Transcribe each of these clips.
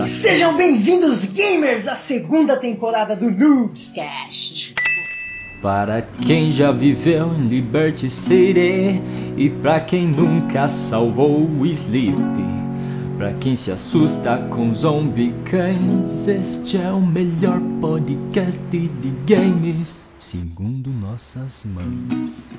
Sejam bem-vindos, gamers, à segunda temporada do Noobscast. Para quem já viveu em Liberty City e para quem nunca salvou o Sleep, para quem se assusta com zombie cães, este é o melhor podcast de games, segundo nossas mães.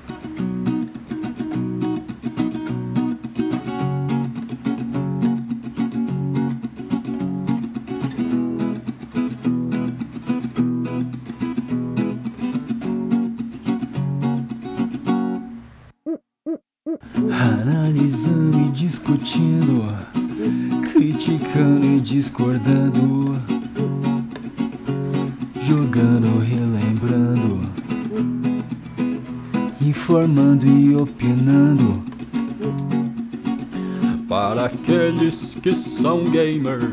Que são gamers,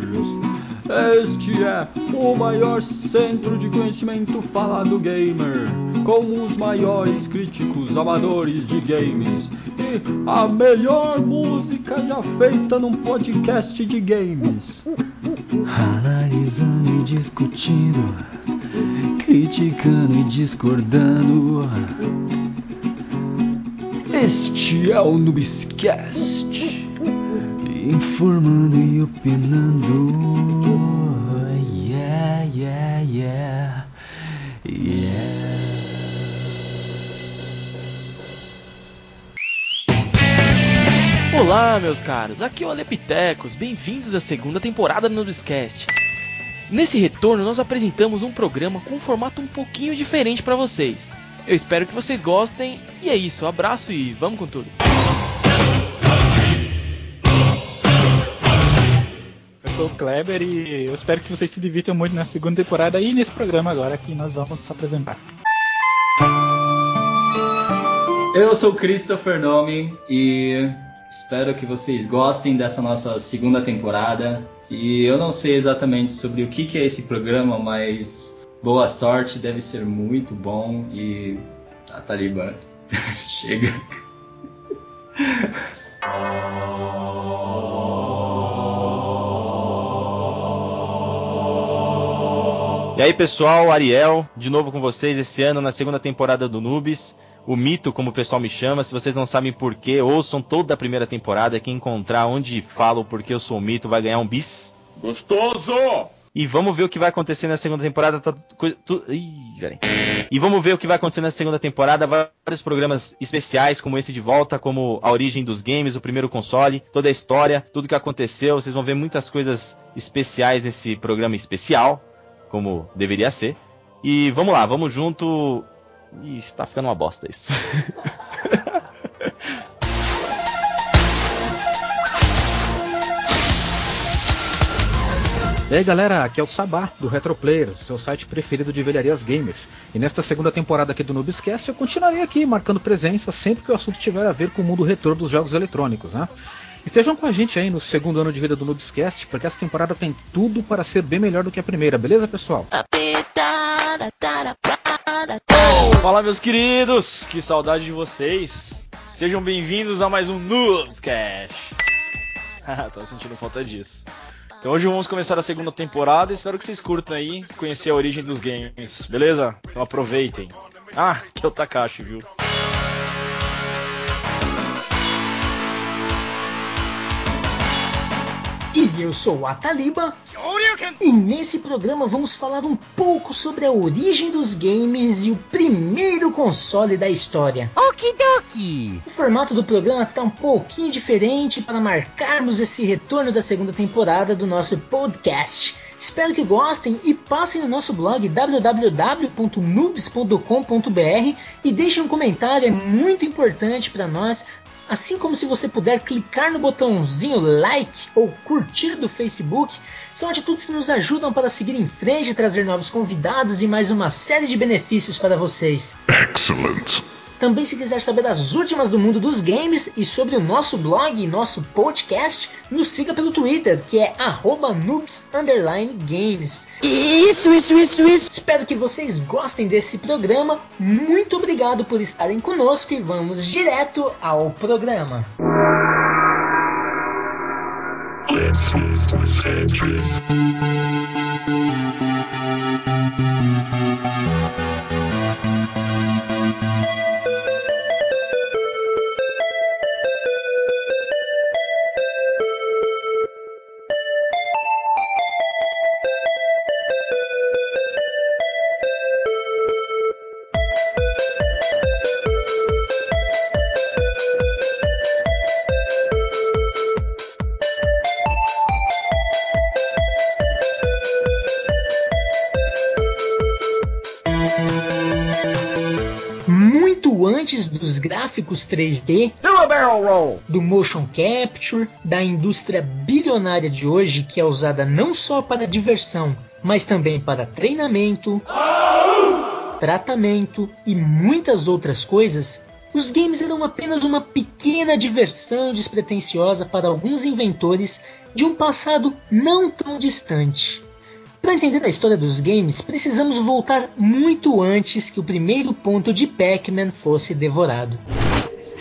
este é o maior centro de conhecimento falado gamer, com os maiores críticos amadores de games e a melhor música já feita num podcast de games. Analisando e discutindo, criticando e discordando. Este é o Noobscast, informando e opinando. Yeah, yeah, yeah, yeah. Olá, meus caros, aqui é o Alepitecos, bem-vindos à segunda temporada do Nubescast. Nesse retorno, nós apresentamos um programa com um formato um pouquinho diferente para vocês. Eu espero que vocês gostem, e é isso, abraço e vamos com tudo. Eu sou o Kleber e eu espero que vocês se divirtam muito na segunda temporada e nesse programa agora que nós vamos apresentar. Eu sou Christopher Nome e espero que vocês gostem dessa nossa segunda temporada. E eu não sei exatamente sobre o que, que é esse programa, mas boa sorte, deve ser muito bom. E. Ah, Taliban, chega. E aí pessoal, Ariel, de novo com vocês esse ano na segunda temporada do Nubes. O mito, como o pessoal me chama, se vocês não sabem porquê, ouçam toda a primeira temporada. Quem encontrar onde falo porque eu sou o mito vai ganhar um bis. Gostoso! E vamos ver o que vai acontecer na segunda temporada. Tá, tu, ih. E vamos ver o que vai acontecer na segunda temporada. Vários programas especiais, como esse de volta, como a origem dos games, o primeiro console, toda a história, tudo que aconteceu. Vocês vão ver muitas coisas especiais nesse programa especial, como deveria ser. E vamos lá, vamos junto. Ih, está ficando uma bosta isso. E aí galera, aqui é o Sabá, do Retroplayers, seu site preferido de velharias gamers. E nesta segunda temporada aqui do Noobscast eu continuarei aqui marcando presença sempre que o assunto tiver a ver com o mundo retrô dos jogos eletrônicos, né? Estejam com a gente aí no segundo ano de vida do Noobscast, porque essa temporada tem tudo para ser bem melhor do que a primeira, beleza pessoal? Fala, meus queridos, que saudade de vocês. Sejam bem-vindos a mais um Noobscast. Tô sentindo falta disso. Então hoje vamos começar a segunda temporada, espero que vocês curtam aí, conhecer a origem dos games, beleza? Então aproveitem. Ah, que é o Takashi, viu? E eu sou a Taliba. E nesse programa vamos falar um pouco sobre a origem dos games e o primeiro console da história. Okidoki! O formato do programa está um pouquinho diferente para marcarmos esse retorno da segunda temporada do nosso podcast. Espero que gostem e passem no nosso blog www.noobs.com.br e deixem um comentário, é muito importante para nós Assim como se você puder clicar no botãozinho like ou curtir do Facebook, são atitudes que nos ajudam para seguir em frente e trazer novos convidados e mais uma série de benefícios para vocês. Excellent! Também se quiser saber das últimas do mundo dos games e sobre o nosso blog e nosso podcast, nos siga pelo Twitter, que é noobs_games. Isso, isso, isso, isso! Espero que vocês gostem desse programa. Muito obrigado por estarem conosco e vamos direto ao programa. Muito gráficos 3D, do motion capture, da indústria bilionária de hoje que é usada não só para diversão, mas também para treinamento, tratamento e muitas outras coisas, os games eram apenas uma pequena diversão despretensiosa para alguns inventores de um passado não tão distante. Para entender a história dos games, precisamos voltar muito antes que o primeiro ponto de Pac-Man fosse devorado.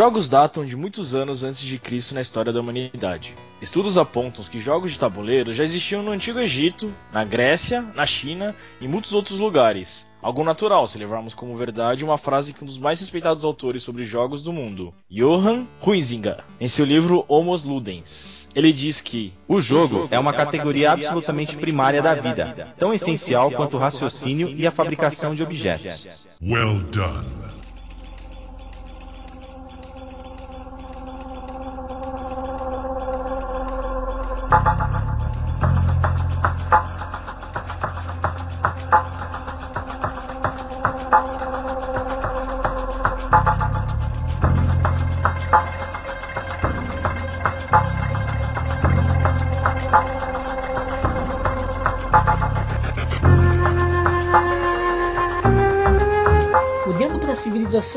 jogos datam de muitos anos antes de Cristo na história da humanidade. Estudos apontam que jogos de tabuleiro já existiam no Antigo Egito, na Grécia, na China e muitos outros lugares. Algo natural se levarmos como verdade uma frase que um dos mais respeitados autores sobre jogos do mundo, Johann Huizinga, em seu livro Homos Ludens. Ele diz que O jogo é uma categoria absolutamente primária da vida, tão essencial quanto o raciocínio e a fabricação de objetos. Well done.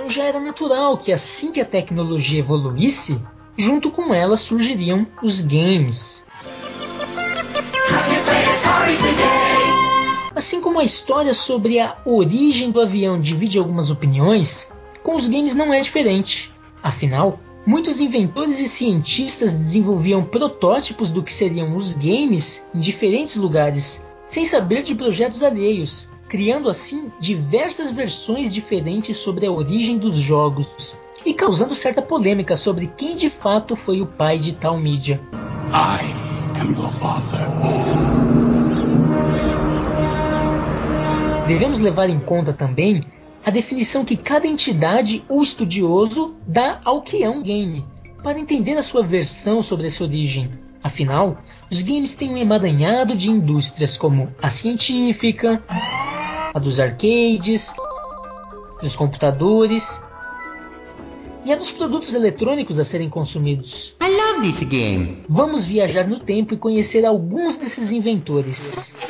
Já era natural que assim que a tecnologia evoluísse, junto com ela surgiriam os games. Assim como a história sobre a origem do avião divide algumas opiniões, com os games não é diferente. Afinal, muitos inventores e cientistas desenvolviam protótipos do que seriam os games em diferentes lugares, sem saber de projetos alheios, criando assim diversas versões diferentes sobre a origem dos jogos e causando certa polêmica sobre quem de fato foi o pai de tal mídia. I am the father. Devemos levar em conta também a definição que cada entidade ou estudioso dá ao que é um game, para entender a sua versão sobre essa origem. Afinal, os games têm um emaranhado de indústrias como a científica, a dos arcades, dos computadores e a dos produtos eletrônicos a serem consumidos. I love this game. Vamos viajar no tempo e conhecer alguns desses inventores.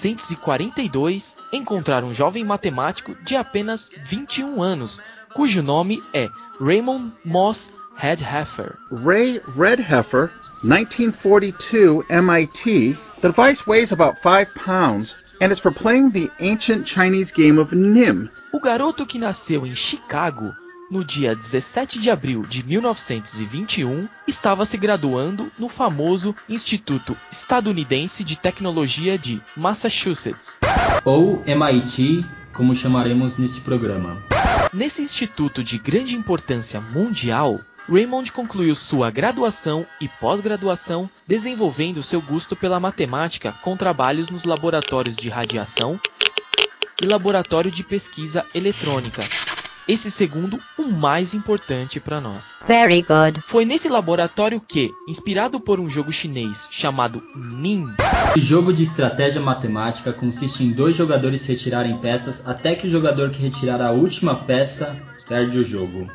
1942 encontrar um jovem matemático de apenas 21 anos, cujo nome é Raymond Moss Hedheffer. Ray Redheffer, 1942 MIT. The device weighs about 5 pounds and it's for playing the ancient Chinese game of Nim. O garoto que nasceu em Chicago no dia 17 de abril de 1921, estava se graduando no famoso Instituto Estadunidense de Tecnologia de Massachusetts. Ou MIT, como chamaremos neste programa. Nesse instituto de grande importância mundial, Raymond concluiu sua graduação e pós-graduação desenvolvendo seu gosto pela matemática com trabalhos nos laboratórios de radiação e laboratório de pesquisa eletrônica. Esse segundo, o mais importante para nós. Very good. Foi nesse laboratório que, inspirado por um jogo chinês chamado Nin, O jogo de estratégia matemática consiste em dois jogadores retirarem peças até que o jogador que retirar a última peça perde o jogo.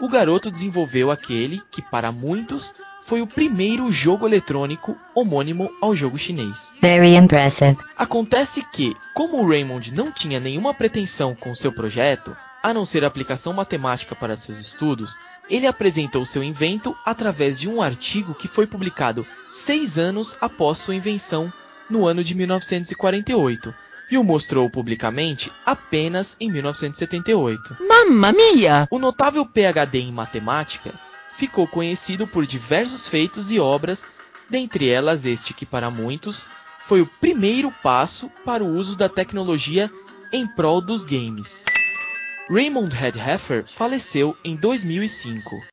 o garoto desenvolveu aquele que, para muitos, foi o primeiro jogo eletrônico homônimo ao jogo chinês. Very impressive. Acontece que, como o Raymond não tinha nenhuma pretensão com seu projeto, a não ser a aplicação matemática para seus estudos, ele apresentou seu invento através de um artigo que foi publicado seis anos após sua invenção, no ano de 1948, e o mostrou publicamente apenas em 1978. Mamma mia! O notável PhD em matemática ficou conhecido por diversos feitos e obras, dentre elas este que para muitos foi o primeiro passo para o uso da tecnologia em prol dos games. Raymond Hedheffer faleceu em 2005.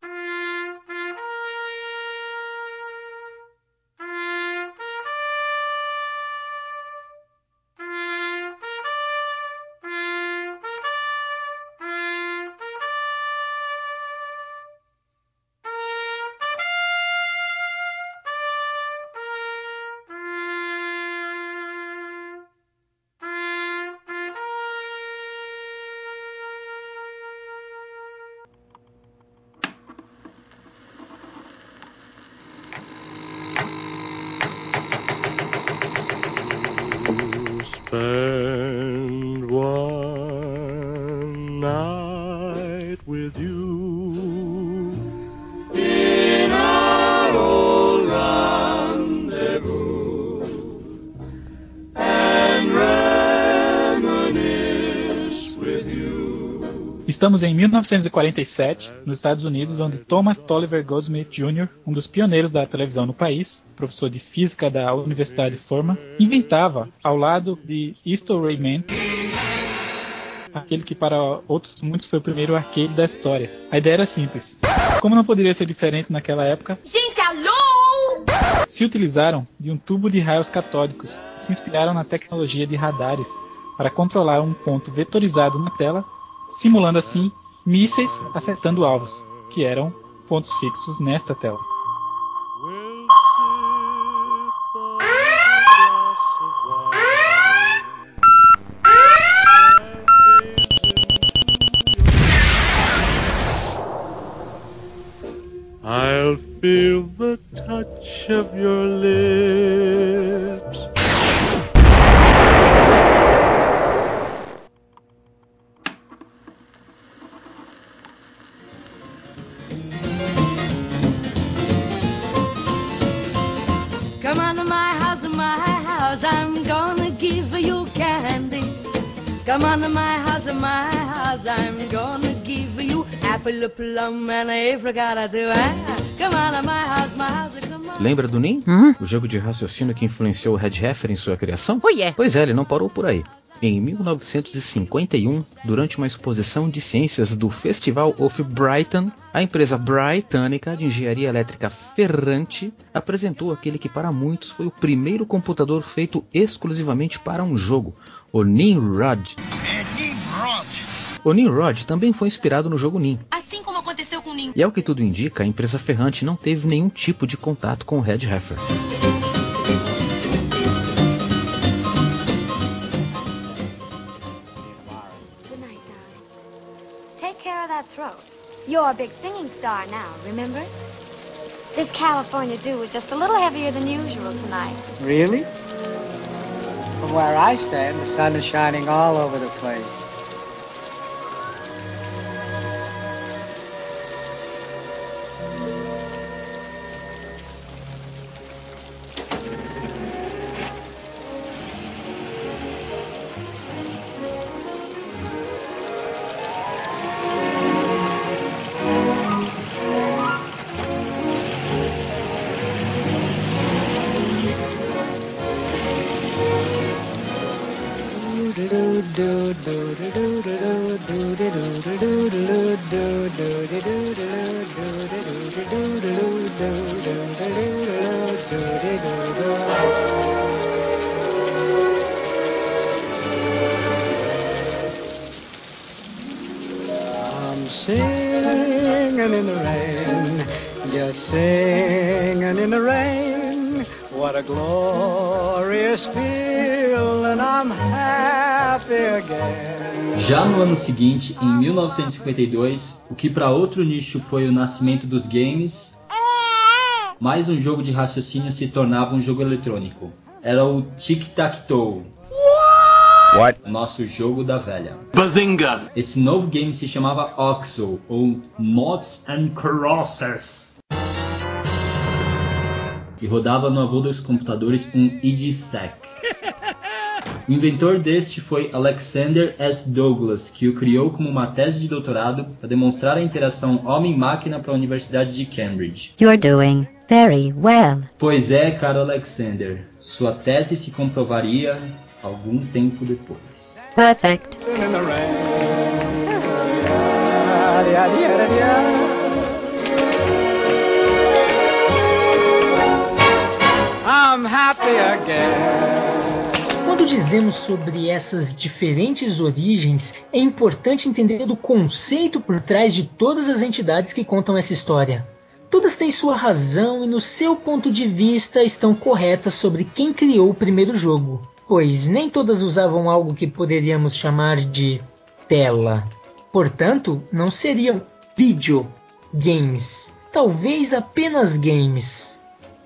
Night with you in our old rendezvous and reminisce with you. Estamos em 1947, nos Estados Unidos, onde Thomas Tolliver Goldsmith Jr., um dos pioneiros da televisão no país, professor de física da Universidade de Furman, inventava, ao lado de Easter Rayman, aquele que para outros muitos foi o primeiro arcade da história. A ideia era simples. Como não poderia ser diferente naquela época, Gente, alô! se utilizaram de um tubo de raios catódicos e se inspiraram na tecnologia de radares para controlar um ponto vetorizado na tela, simulando assim mísseis acertando alvos, que eram pontos fixos nesta tela. Of your lips. Come on to my house, my house, I'm gonna give you candy. Come on to my house, my house, I'm gonna give you apple, plum, and apricot too. Ah, Come on to my house, my house. Lembra do NIM? O jogo de raciocínio que influenciou o Red Heifer em sua criação? Oh yeah. Pois é, ele não parou por aí. Em 1951, durante uma exposição de ciências do Festival of Brighton, a empresa britânica de engenharia elétrica Ferrante apresentou aquele que para muitos foi o primeiro computador feito exclusivamente para um jogo, o Nimrod. O Nimrod também foi inspirado no jogo Nim, Assim como aconteceu com o e ao que tudo indica, a empresa Ferrante não teve nenhum tipo de contato com o Red Heifer. Good night, darling. Take care of that throat. You're a big singing star now, remember? This California dew is just a little heavier than usual tonight. Really? From where I stand, the sun is shining all over the place. Singing in the rain, just singing in the rain. What a glorious feeling, I'm happy again. Já no ano seguinte, em 1952, o que para outro nicho foi o nascimento dos games, mais um jogo de raciocínio se tornava um jogo eletrônico. Era o Tic Tac Toe. What? Nosso jogo da velha. Bazinga! Esse novo game se chamava Oxo, ou Mods and Crossers. E rodava no avô dos computadores um IDSEC. O inventor deste foi Alexander S. Douglas, que o criou como uma tese de doutorado para demonstrar a interação homem-máquina para a Universidade de Cambridge. You're doing very well. Pois é, caro Alexander, sua tese se comprovaria algum tempo depois. Perfect. I'm happy again. Quando dizemos sobre essas diferentes origens, é importante entender o conceito por trás de todas as entidades que contam essa história. Todas têm sua razão e, no seu ponto de vista, estão corretas sobre quem criou o primeiro jogo, pois nem todas usavam algo que poderíamos chamar de tela. Portanto, não seriam videogames, talvez apenas games,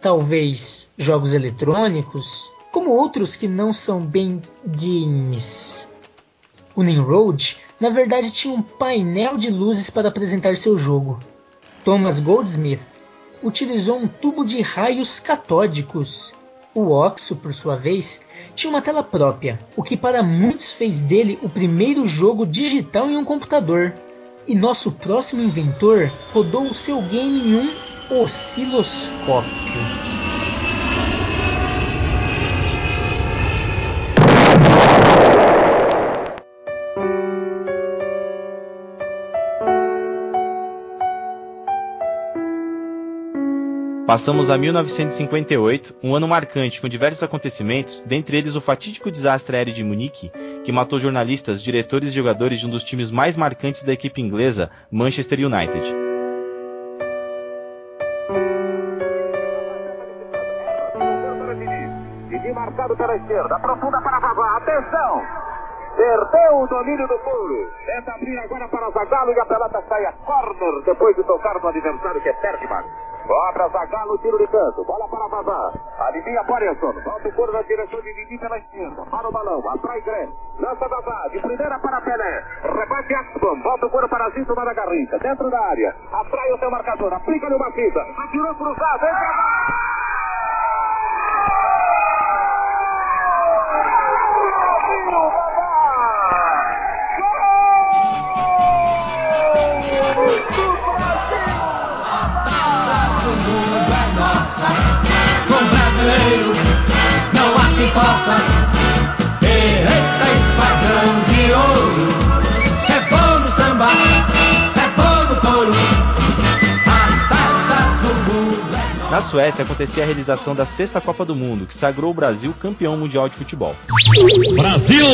talvez jogos eletrônicos, como outros que não são bem games. O Nimrod, na verdade, tinha um painel de luzes para apresentar seu jogo. Thomas Goldsmith utilizou um tubo de raios catódicos. O Oxo, por sua vez, tinha uma tela própria, o que para muitos fez dele o primeiro jogo digital em um computador. E nosso próximo inventor rodou o seu game em um osciloscópio. Passamos a 1958, um ano marcante com diversos acontecimentos, dentre eles o fatídico desastre aéreo de Munique, que matou jornalistas, diretores e jogadores de um dos times mais marcantes da equipe inglesa, Manchester United. Marcado pela esquerda, aprofunda para Vavá, atenção! Perdeu o domínio do pulo. Tenta abrir agora para Zagalo e a pelota sai a corner depois de tocar no adversário que é Bergman. Cobra Zagalo, tiro de canto. Bola para Vavá. Alinha Borenson. Volta o couro na direção de Didi pela esquerda. Para o balão. Atrai Grêmio. Lança Vavá. De primeira para Pelé. Rebate Axbom. Volta o couro para Zinto na Garrincha. Dentro da área. Atrai o seu marcador. Aplica-lhe uma fita. Atirou cruzado. Entra possa. Eita, espadrão de ouro. É bom no samba, é bom no couro. A taça do mundo é nossa. Na Suécia acontecia a realização da sexta Copa do Mundo, que sagrou o Brasil campeão mundial de futebol. Brasil!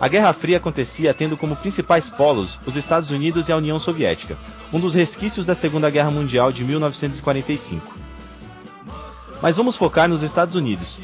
A Guerra Fria acontecia tendo como principais polos os Estados Unidos e a União Soviética, um dos resquícios da Segunda Guerra Mundial de 1945. Mas vamos focar nos Estados Unidos.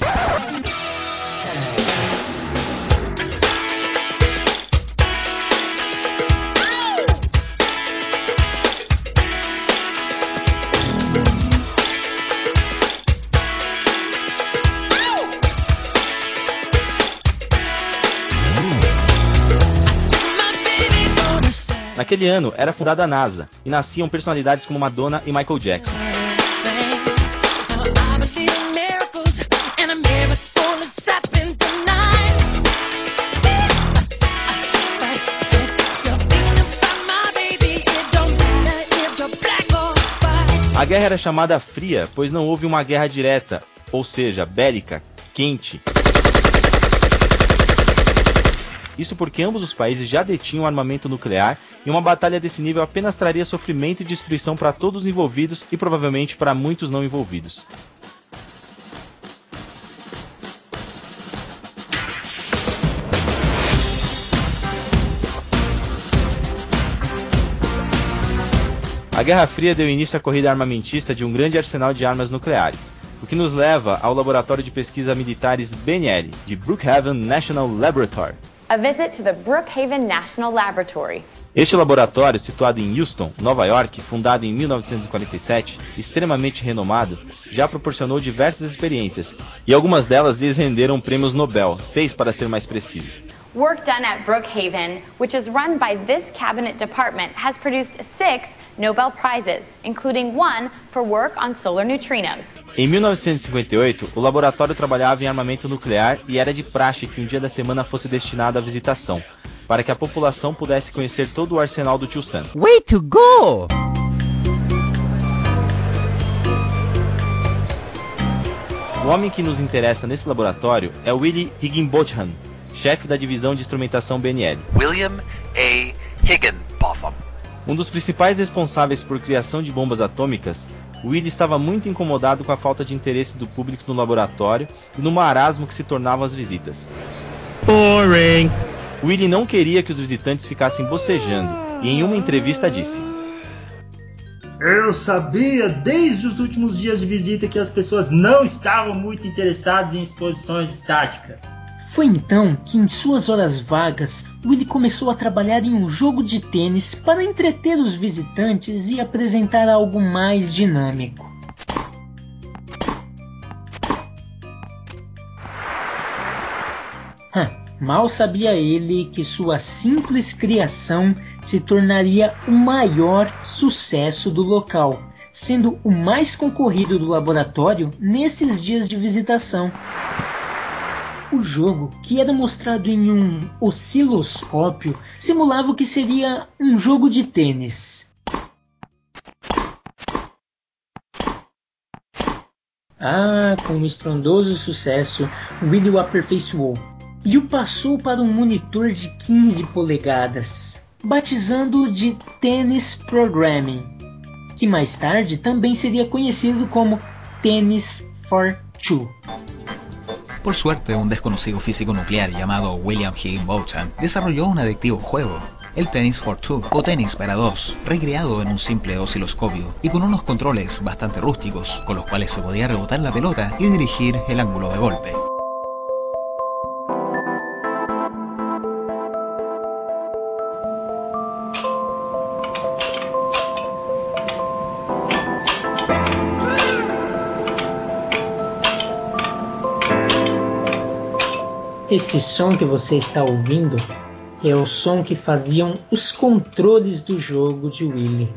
Naquele ano era fundada a NASA e nasciam personalidades como Madonna e Michael Jackson. A guerra era chamada fria, pois não houve uma guerra direta, ou seja, bélica, quente. Isso porque ambos os países já detinham armamento nuclear e uma batalha desse nível apenas traria sofrimento e destruição para todos os envolvidos e provavelmente para muitos não envolvidos. Guerra Fria deu início à corrida armamentista de um grande arsenal de armas nucleares, o que nos leva ao Laboratório de Pesquisa Militares BNL, de Brookhaven National Laboratory. A visit to the Brookhaven National Laboratory. Este laboratório, situado em Houston, Nova York, fundado em 1947, extremamente renomado, já proporcionou diversas experiências, e algumas delas lhes renderam prêmios Nobel, seis para ser mais preciso. Work done at Brookhaven, which is run by this cabinet department, has produced six Nobel Prizes, including one for work on solar neutrinos. Em 1958, o laboratório trabalhava em armamento nuclear e era de praxe que um dia da semana fosse destinado à visitação, para que a população pudesse conhecer todo o arsenal do tio Sam. Way to go! O homem que nos interessa nesse laboratório é Willie Higginbotham, chefe da divisão de instrumentação BNL. William A. Higginbotham. Um dos principais responsáveis por criação de bombas atômicas, Willie estava muito incomodado com a falta de interesse do público no laboratório e no marasmo que se tornavam as visitas. Boring. Willie não queria que os visitantes ficassem bocejando e em uma entrevista disse: Eu sabia desde os últimos dias de visita que as pessoas não estavam muito interessadas em exposições estáticas. Foi então que, em suas horas vagas, Willie começou a trabalhar em um jogo de tênis para entreter os visitantes e apresentar algo mais dinâmico. Hã, mal sabia ele que sua simples criação se tornaria o maior sucesso do local, sendo o mais concorrido do laboratório nesses dias de visitação. O jogo, que era mostrado em um osciloscópio, simulava o que seria um jogo de tênis. Ah, com um estrondoso sucesso, Willie o aperfeiçoou e o passou para um monitor de 15 polegadas, batizando-o de Tennis Programming, que mais tarde também seria conhecido como Tennis for Two. Por suerte, un desconocido físico nuclear llamado William Higginbotham desarrolló un adictivo juego, el Tennis for Two o Tenis para dos, recreado en un simple osciloscopio y con unos controles bastante rústicos con los cuales se podía rebotar la pelota y dirigir el ángulo de golpe. Esse som que você está ouvindo é o som que faziam os controles do jogo de Willy.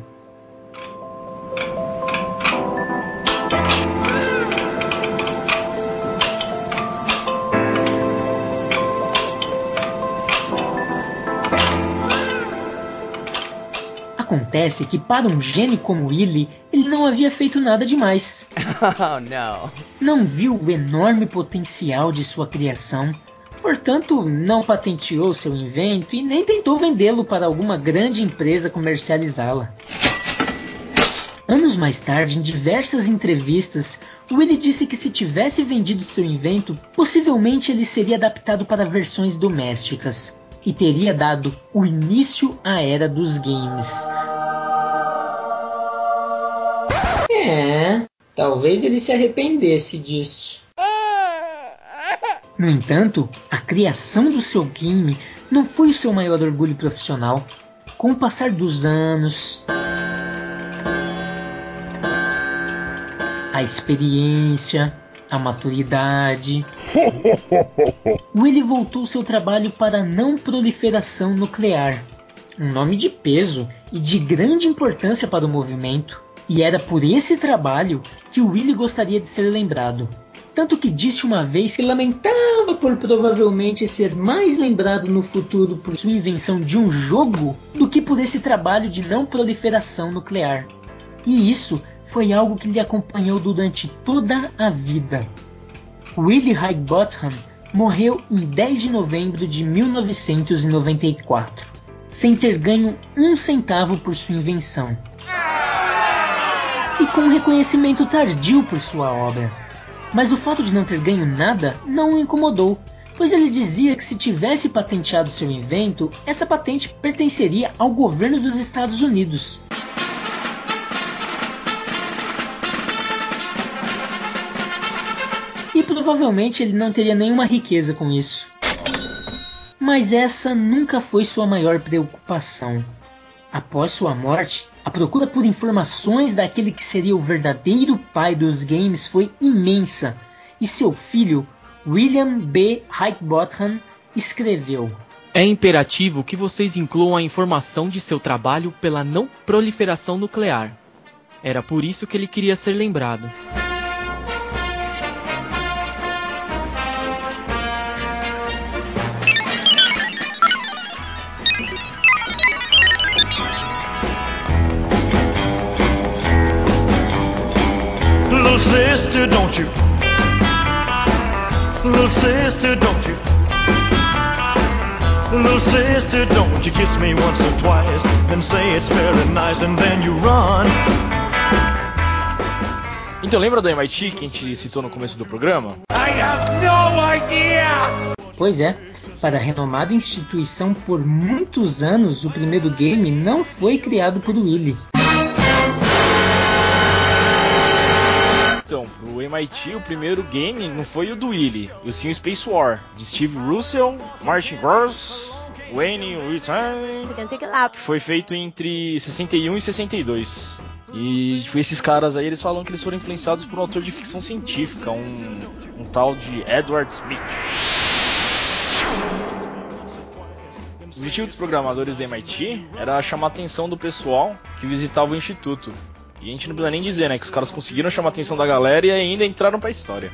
Acontece que para um gênio como Willy, ele não havia feito nada demais. Oh no. Não viu o enorme potencial de sua criação portanto, não patenteou seu invento e nem tentou vendê-lo para alguma grande empresa comercializá-la. Anos mais tarde, em diversas entrevistas, Willie disse que se tivesse vendido seu invento, possivelmente ele seria adaptado para versões domésticas e teria dado o início à era dos games. É, talvez ele se arrependesse disso. No entanto, a criação do seu game não foi o seu maior orgulho profissional. Com o passar dos anos, a experiência, a maturidade, Willie voltou seu trabalho para a não proliferação nuclear, um nome de peso e de grande importância para o movimento. E era por esse trabalho que Willie gostaria de ser lembrado tanto que disse uma vez que lamentava por provavelmente ser mais lembrado no futuro por sua invenção de um jogo do que por esse trabalho de não proliferação nuclear. E isso foi algo que lhe acompanhou durante toda a vida. Willie Higginbotham morreu em 10 de novembro de 1994, sem ter ganho um centavo por sua invenção. E com um reconhecimento tardio por sua obra. Mas o fato de não ter ganho nada não o incomodou, pois ele dizia que se tivesse patenteado seu invento, essa patente pertenceria ao governo dos Estados Unidos. E provavelmente ele não teria nenhuma riqueza com isso. Mas essa nunca foi sua maior preocupação. Após sua morte, a procura por informações daquele que seria o verdadeiro pai dos games foi imensa, e seu filho, William B. Higginbotham, escreveu: É imperativo que vocês incluam a informação de seu trabalho pela não proliferação nuclear. Era por isso que ele queria ser lembrado. Sister, don't you? Little sister, don't you? Little sister, don't you kiss me once or twice, then say it's very nice, and then you run. Então lembra do MIT que a gente citou no começo do programa? I have no idea! Pois é, para a renomada instituição por muitos anos, o primeiro game não foi criado por Willy. MIT, o primeiro game não foi o do Willy, e sim o Space War, de Steve Russell, Martin Gross, Wayne Whitman, que foi feito entre 61 e 62. E esses caras aí, eles falam que eles foram influenciados por um autor de ficção científica, um, um tal de Edward Smith. O objetivo dos programadores do MIT era chamar a atenção do pessoal que visitava o instituto. E a gente não precisa nem dizer, né? Que os caras conseguiram chamar a atenção da galera e ainda entraram pra história.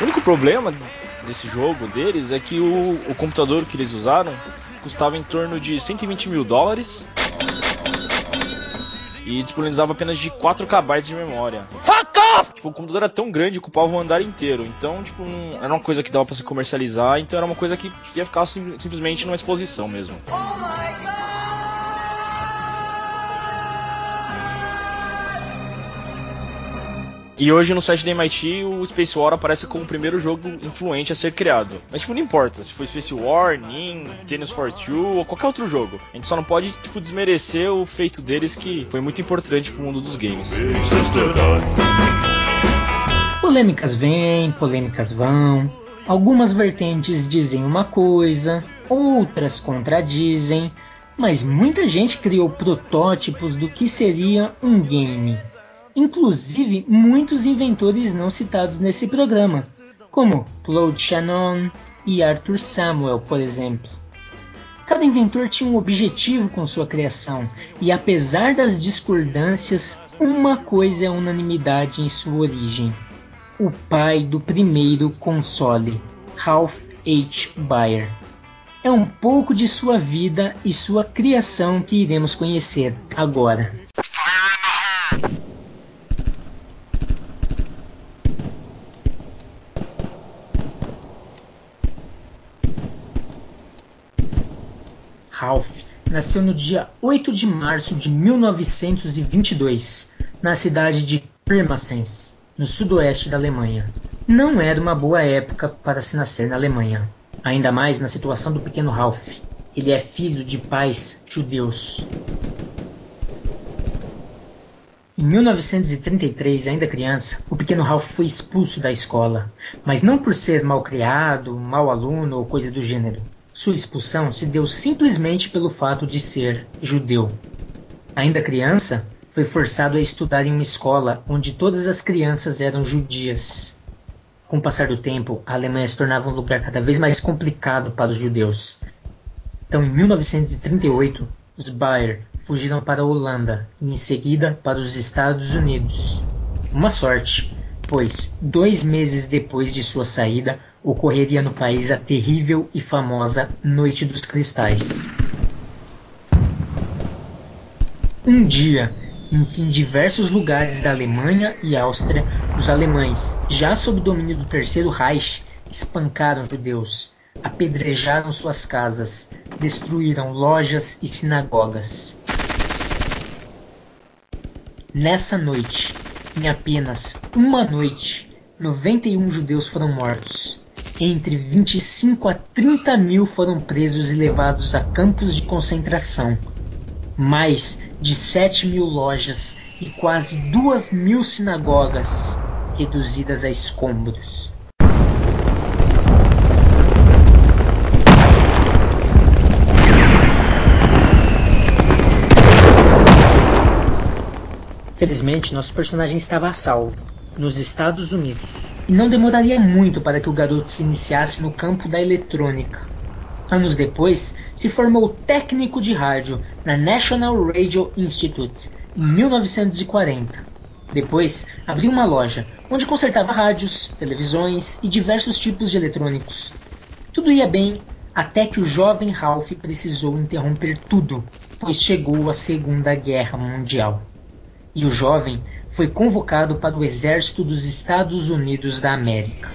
O único problema desse jogo deles é que o, o computador que eles usaram custava em torno de 120 mil dólares e disponibilizava apenas de 4 KB de memória. Fuck off! Tipo, o computador era tão grande que ocupava o andar inteiro. Então, tipo, não, era uma coisa que dava pra se comercializar, então era uma coisa que ia ficar sim- simplesmente numa exposição mesmo. E hoje no site da MIT o Space War aparece como o primeiro jogo influente a ser criado. Mas tipo, não importa se foi Space War, Nin, Tennis for Two ou qualquer outro jogo. A gente só não pode tipo, desmerecer o feito deles que foi muito importante pro mundo dos games. Polêmicas vêm, polêmicas vão. Algumas vertentes dizem uma coisa, outras contradizem, mas muita gente criou protótipos do que seria um game. Inclusive muitos inventores não citados nesse programa, como Claude Shannon e Arthur Samuel, por exemplo. Cada inventor tinha um objetivo com sua criação, e apesar das discordâncias, uma coisa é unanimidade em sua origem: o pai do primeiro console, Ralph H. Baer. É um pouco de sua vida e sua criação que iremos conhecer agora. Ralph nasceu no dia 8 de março de 1922, na cidade de Pirmasens, no sudoeste da Alemanha. Não era uma boa época para se nascer na Alemanha, ainda mais na situação do pequeno Ralph. Ele é filho de pais judeus. Em 1933, ainda criança, o pequeno Ralph foi expulso da escola, mas não por ser mal criado, mau aluno ou coisa do gênero. Sua expulsão se deu simplesmente pelo fato de ser judeu. Ainda criança, foi forçado a estudar em uma escola onde todas as crianças eram judias. Com o passar do tempo, a Alemanha se tornava um lugar cada vez mais complicado para os judeus. Então, em 1938, os Bayer fugiram para a Holanda e em seguida para os Estados Unidos. Uma sorte, pois dois meses depois de sua saída ocorreria no país a terrível e famosa Noite dos Cristais. Um dia em que em diversos lugares da Alemanha e Áustria os alemães, já sob domínio do Terceiro Reich, espancaram judeus, apedrejaram suas casas, destruíram lojas e sinagogas. Nessa noite, em apenas uma noite, 91 judeus foram mortos. Entre 25 a 30 mil foram presos e levados a campos de concentração. Mais de 7 mil lojas e quase 2 mil sinagogas reduzidas a escombros. Felizmente, nosso personagem estava a salvo, nos Estados Unidos, e não demoraria muito para que o garoto se iniciasse no campo da eletrônica. Anos depois, se formou técnico de rádio na National Radio Institute, em 1940. Depois, abriu uma loja, onde consertava rádios, televisões e diversos tipos de eletrônicos. Tudo ia bem até que o jovem Ralph precisou interromper tudo, pois chegou a Segunda Guerra Mundial e o jovem foi convocado para o exército dos Estados Unidos da América.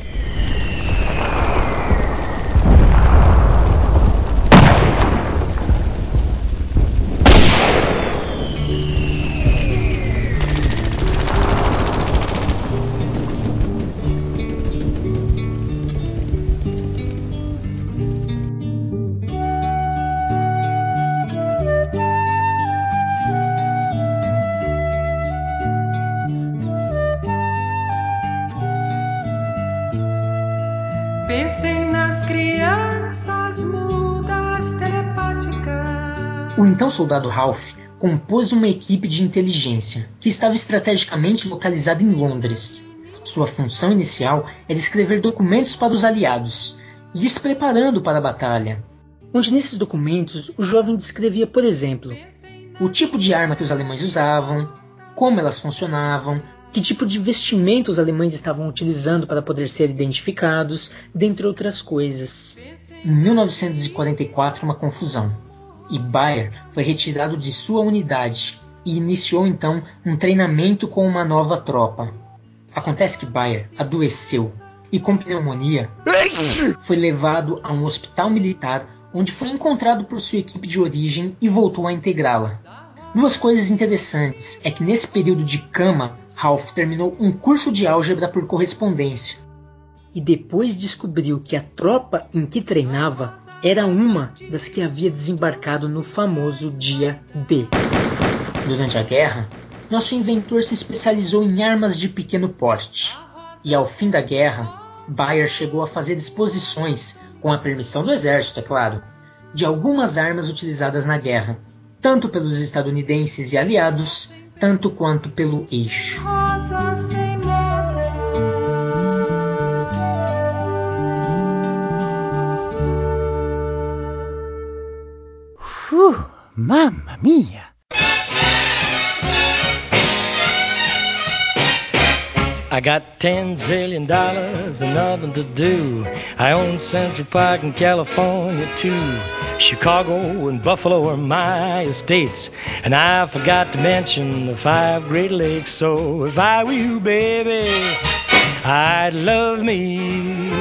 Pensem nas crianças mudas telepáticas. O então soldado Ralph compôs uma equipe de inteligência que estava estrategicamente localizada em Londres. Sua função inicial era escrever documentos para os aliados, lhes preparando para a batalha. Onde nesses documentos o jovem descrevia, por exemplo, o tipo de arma que os alemães usavam, como elas funcionavam, que tipo de vestimenta os alemães estavam utilizando para poder ser identificados, dentre outras coisas. Em 1944, uma confusão, e Bayer foi retirado de sua unidade e iniciou então um treinamento com uma nova tropa. Acontece que Bayer adoeceu e, com pneumonia, foi levado a um hospital militar onde foi encontrado por sua equipe de origem e voltou a integrá-la. Duas coisas interessantes é que nesse período de cama Ralph terminou um curso de álgebra por correspondência e depois descobriu que a tropa em que treinava era uma das que havia desembarcado no famoso dia D. Durante a guerra, nosso inventor se especializou em armas de pequeno porte e ao fim da guerra, Bayer chegou a fazer exposições, com a permissão do exército, é claro, de algumas armas utilizadas na guerra, tanto pelos estadunidenses e aliados tanto quanto pelo eixo. Whew, mamma mia. Got ten zillion dollars and nothing to do. I own Central Park in California too. Chicago and Buffalo are my estates. And I forgot to mention the five Great Lakes. So if I were you, baby, I'd love me.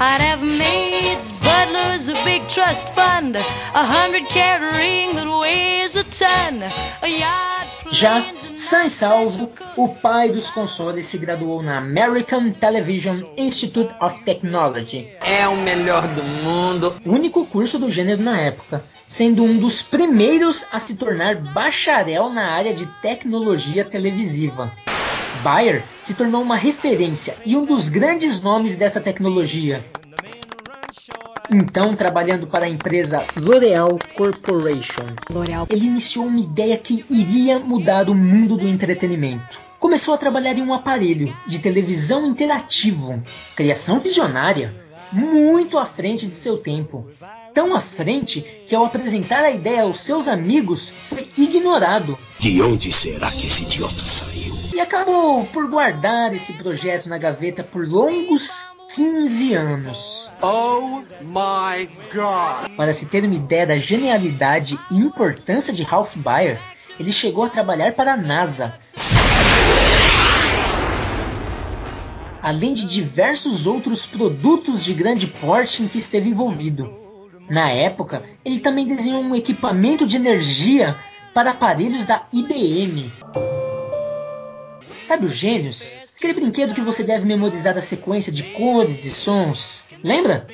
I'd have maids, butlers, a big trust fund, a hundred carat ring that weighs a ton, a yacht. Já sã e salvo, o pai dos consoles se graduou na American Television Institute of Technology, É o melhor do mundo. único curso do gênero na época, sendo um dos primeiros a se tornar bacharel na área de tecnologia televisiva. Bayer se tornou uma referência e um dos grandes nomes dessa tecnologia. Então, trabalhando para a empresa L'Oréal Corporation, ele iniciou uma ideia que iria mudar o mundo do entretenimento. Começou a trabalhar em um aparelho de televisão interativo, criação visionária, muito à frente de seu tempo. Tão à frente que, ao apresentar a ideia aos seus amigos, foi ignorado De onde será que esse idiota saiu? E acabou por guardar esse projeto na gaveta por longos 15 anos. Oh my god. Para se ter uma ideia da genialidade e importância de Ralph Baer, ele chegou a trabalhar para a NASA. além de diversos outros produtos de grande porte em que esteve envolvido. Na época, ele também desenhou um equipamento de energia para aparelhos da IBM. Sabe os gênios? Aquele brinquedo que você deve memorizar a sequência de cores e sons. Lembra?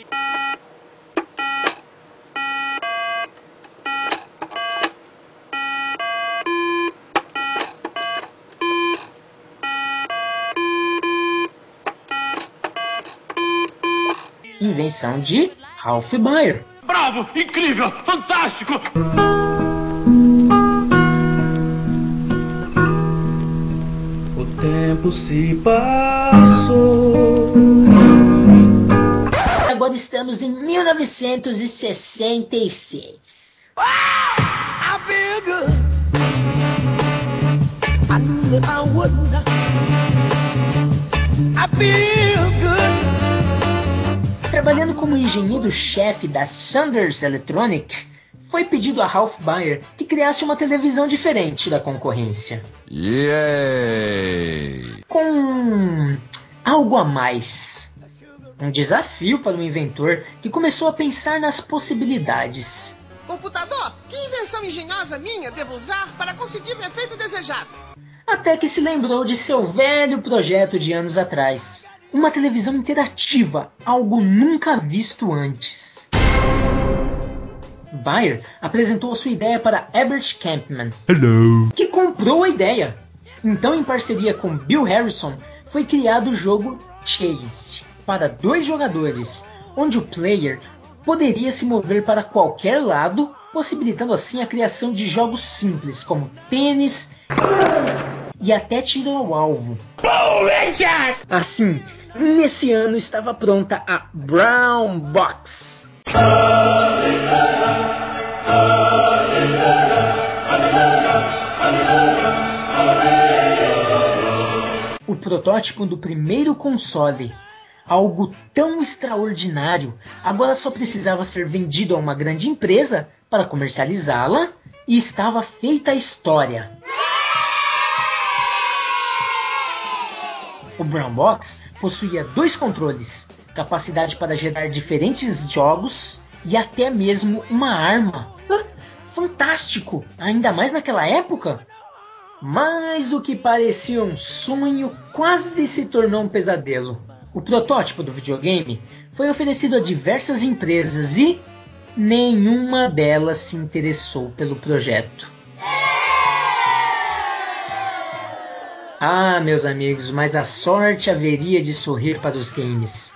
Invenção de Ralph Baer. Bravo! Incrível! Fantástico! Tempo se passou. Agora estamos em 1966. I feel good. I knew that I wouldn't. I feel good. Trabalhando como engenheiro-chefe da Sanders Electronic, foi pedido a Ralph Baer que criasse uma televisão diferente da concorrência. Yay! Com algo a mais. Um desafio para o inventor que começou a pensar nas possibilidades. Computador, que invenção engenhosa minha devo usar para conseguir o efeito desejado? Até que se lembrou de seu velho projeto de anos atrás. Uma televisão interativa, algo nunca visto antes. Bayer apresentou sua ideia para Herbert Campman, Hello. que comprou a ideia. Então, em parceria com Bill Harrison, foi criado o jogo Chase para dois jogadores, onde o player poderia se mover para qualquer lado, possibilitando assim a criação de jogos simples como tênis e até tiro ao alvo. Assim, nesse ano estava pronta a Brown Box. O protótipo do primeiro console, algo tão extraordinário, agora só precisava ser vendido a uma grande empresa para comercializá-la e estava feita a história. O Brown Box possuía dois controles, capacidade para gerar diferentes jogos e até mesmo uma arma. Fantástico! Ainda mais naquela época? Mais do que parecia um sonho, quase se tornou um pesadelo. O protótipo do videogame foi oferecido a diversas empresas e nenhuma delas se interessou pelo projeto. Ah, meus amigos, mas a sorte haveria de sorrir para os games.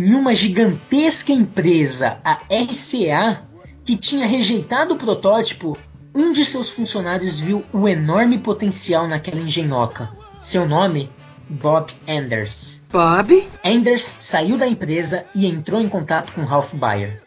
Em uma gigantesca empresa, a RCA, que tinha rejeitado o protótipo, um de seus funcionários viu o enorme potencial naquela engenhoca. Seu nome, Bob Anders. Bob? Anders saiu da empresa e entrou em contato com Ralph Baer.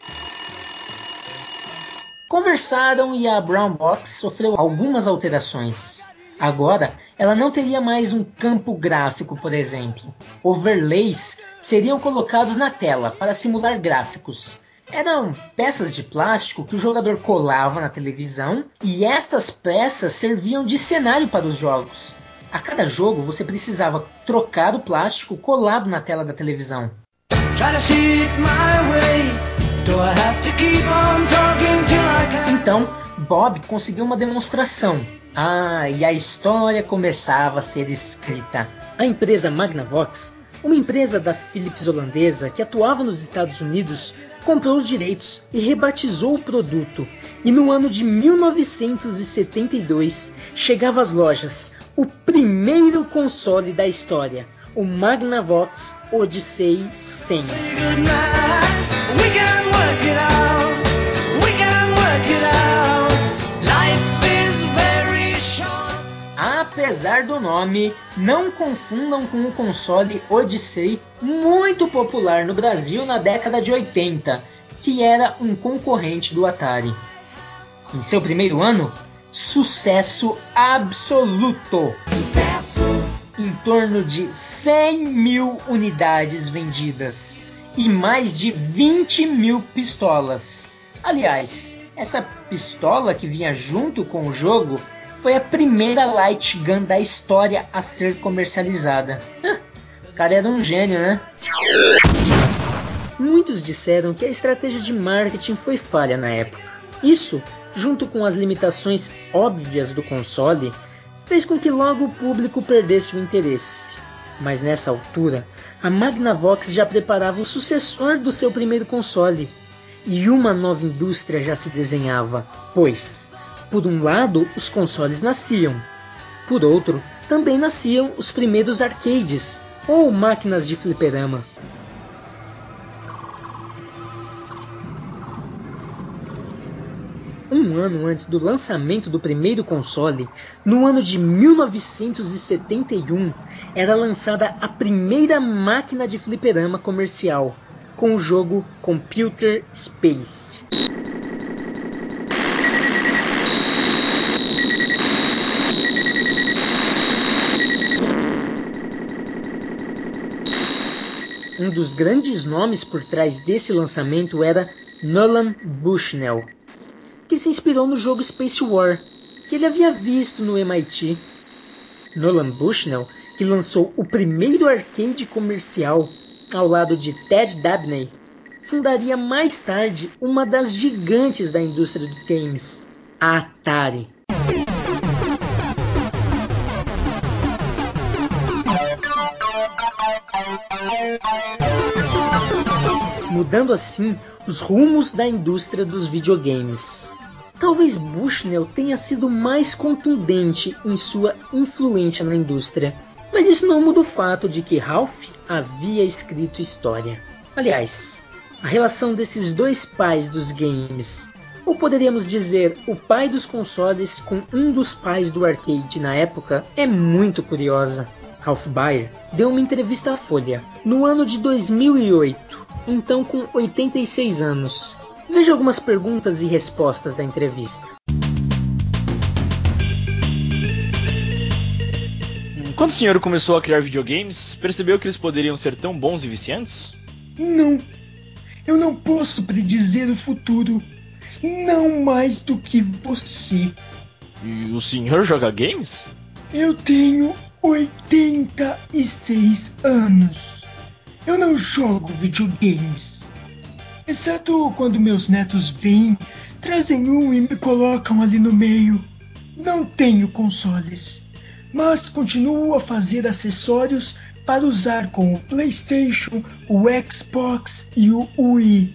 Conversaram e a Brown Box sofreu algumas alterações. Agora, ela não teria mais um campo gráfico, por exemplo. Overlays seriam colocados na tela para simular gráficos. Eram peças de plástico que o jogador colava na televisão e estas peças serviam de cenário para os jogos. A cada jogo você precisava trocar o plástico colado na tela da televisão. Então, Bob conseguiu uma demonstração. Ah, e a história começava a ser escrita. A empresa Magnavox, uma empresa da Philips holandesa que atuava nos Estados Unidos, comprou os direitos e rebatizou o produto. E no ano de 1972 chegava às lojas o primeiro console da história, o Magnavox Odyssey 100. Apesar do nome, não confundam com o console Odyssey, muito popular no Brasil na década de 80, que era um concorrente do Atari. Em seu primeiro ano, sucesso absoluto. Sucesso. Em torno de 100 mil unidades vendidas e mais de 20 mil pistolas. Aliás, essa pistola que vinha junto com o jogo foi a primeira light gun da história a ser comercializada. O cara era um gênio, né? Muitos disseram que a estratégia de marketing foi falha na época. Isso, junto com as limitações óbvias do console, fez com que logo o público perdesse o interesse. Mas nessa altura, a Magnavox já preparava o sucessor do seu primeiro console, e uma nova indústria já se desenhava, pois, por um lado, os consoles nasciam, por outro, também nasciam os primeiros arcades, ou máquinas de fliperama. Um ano antes do lançamento do primeiro console, no ano de 1971, era lançada a primeira máquina de fliperama comercial, com o jogo Computer Space. Um dos grandes nomes por trás desse lançamento era Nolan Bushnell, que se inspirou no jogo Space War, que ele havia visto no MIT. Nolan Bushnell, que lançou o primeiro arcade comercial ao lado de Ted Dabney, fundaria mais tarde uma das gigantes da indústria dos games, a Atari. Mudando assim os rumos da indústria dos videogames. Talvez Bushnell tenha sido mais contundente em sua influência na indústria, mas isso não muda o fato de que Ralph havia escrito história. Aliás, a relação desses dois pais dos games, ou poderíamos dizer o pai dos consoles com um dos pais do arcade na época, é muito curiosa. Ralph Baer deu uma entrevista à Folha no ano de 2008, então com 86 anos. Veja algumas perguntas e respostas da entrevista. Quando o senhor começou a criar videogames, percebeu que eles poderiam ser tão bons e viciantes? Não. Eu não posso predizer o futuro. Não mais do que você. E o senhor joga games? Eu tenho 86 anos. Eu não jogo videogames. Exceto quando meus netos vêm, trazem um e me colocam ali no meio. Não tenho consoles, mas continuo a fazer acessórios para usar com o PlayStation, o Xbox e o Wii,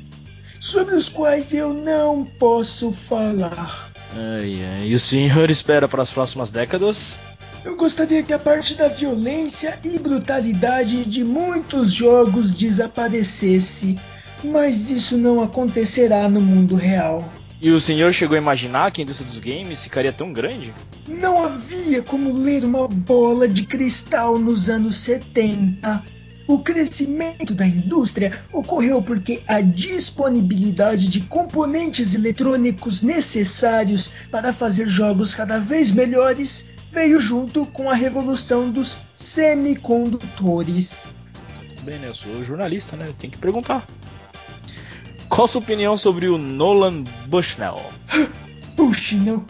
sobre os quais eu não posso falar. Ai, ai. E o senhor espera para as próximas décadas? Eu gostaria que a parte da violência e brutalidade de muitos jogos desaparecesse, mas isso não acontecerá no mundo real. E o senhor chegou a imaginar que a indústria dos games ficaria tão grande? Não havia como ler uma bola de cristal nos anos 70. O crescimento da indústria ocorreu porque a disponibilidade de componentes eletrônicos necessários para fazer jogos cada vez melhores veio junto com a revolução dos semicondutores. Tudo bem, né? Eu sou jornalista, né? Eu tenho que perguntar. Qual a sua opinião sobre o Nolan Bushnell? Bushnell.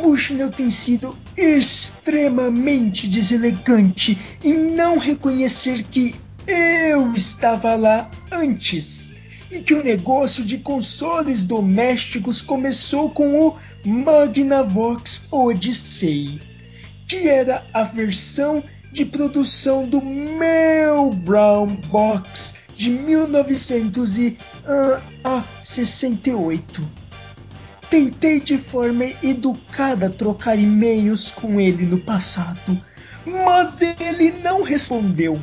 Bushnell tem sido extremamente deselegante em não reconhecer que eu estava lá antes e que o negócio de consoles domésticos começou com o Magnavox Odyssey, que era a versão de produção do meu Brown Box de 1968. Tentei de forma educada trocar e-mails com ele no passado, mas ele não respondeu.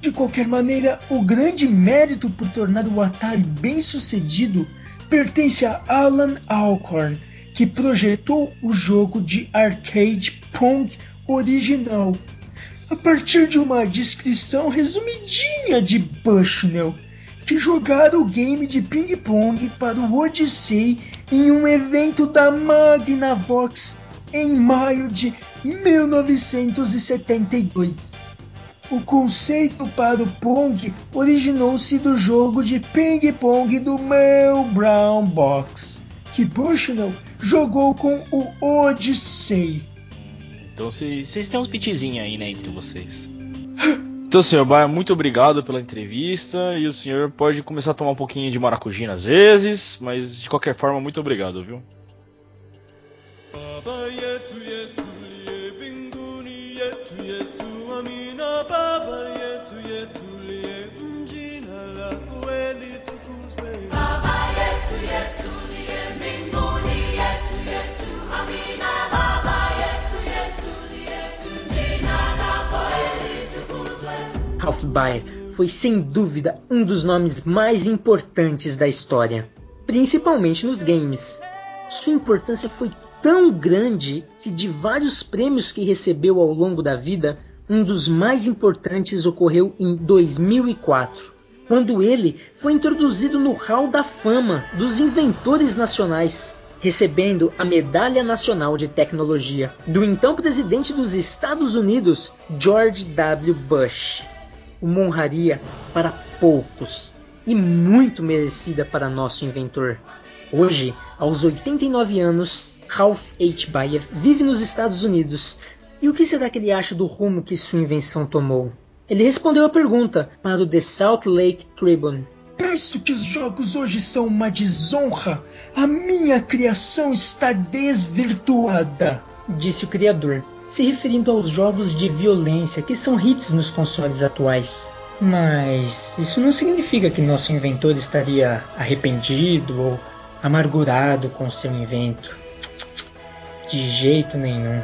De qualquer maneira, o grande mérito por tornar o Atari bem sucedido pertence a Alan Alcorn, que projetou o jogo de arcade Pong original. A partir de uma descrição resumidinha de Bushnell, que jogara o game de ping-pong para o Odyssey em um evento da Magnavox em maio de 1972. O conceito para o Pong originou-se do jogo de ping-pong do meu Brown Box, que Bushnell jogou com o Odyssey. Então vocês têm uns pitizinhos aí, né, entre vocês. Então, senhor Baia, muito obrigado pela entrevista e o senhor pode começar a tomar um pouquinho de maracujina às vezes, mas de qualquer forma, muito obrigado, viu? Ralph Baer foi sem dúvida um dos nomes mais importantes da história, principalmente nos games. Sua importância foi tão grande que de vários prêmios que recebeu ao longo da vida, um dos mais importantes ocorreu em 2004, quando ele foi introduzido no Hall da Fama dos Inventores Nacionais, recebendo a Medalha Nacional de Tecnologia do então presidente dos Estados Unidos, George W. Bush. Uma honraria para poucos e muito merecida para nosso inventor. Hoje, aos 89 anos, Ralph H. Bayer vive nos Estados Unidos. E o que será que ele acha do rumo que sua invenção tomou? Ele respondeu a pergunta para o The Salt Lake Tribune. Penso que os jogos hoje são uma desonra. A minha criação está desvirtuada, disse o criador, se referindo aos jogos de violência que são hits nos consoles atuais. Mas isso não significa que nosso inventor estaria arrependido ou amargurado com seu invento. De jeito nenhum.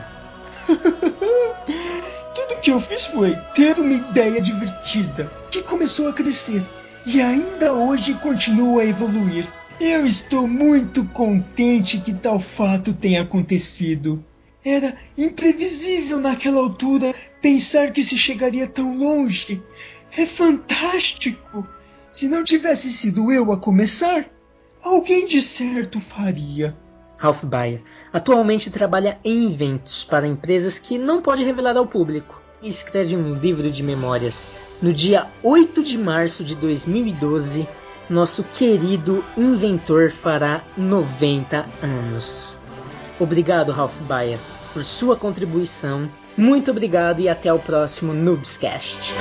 Tudo que eu fiz foi ter uma ideia divertida que começou a crescer e ainda hoje continua a evoluir. Eu estou muito contente que tal fato tenha acontecido. Era imprevisível naquela altura pensar que se chegaria tão longe. É fantástico! Se não tivesse sido eu a começar, alguém de certo faria. Ralph Bayer atualmente trabalha em inventos para empresas que não pode revelar ao público e escreve um livro de memórias. No dia 8 de março de 2012, nosso querido inventor fará 90 anos. Obrigado, Ralph Bayer, por sua contribuição. Muito obrigado e até o próximo Noobscast.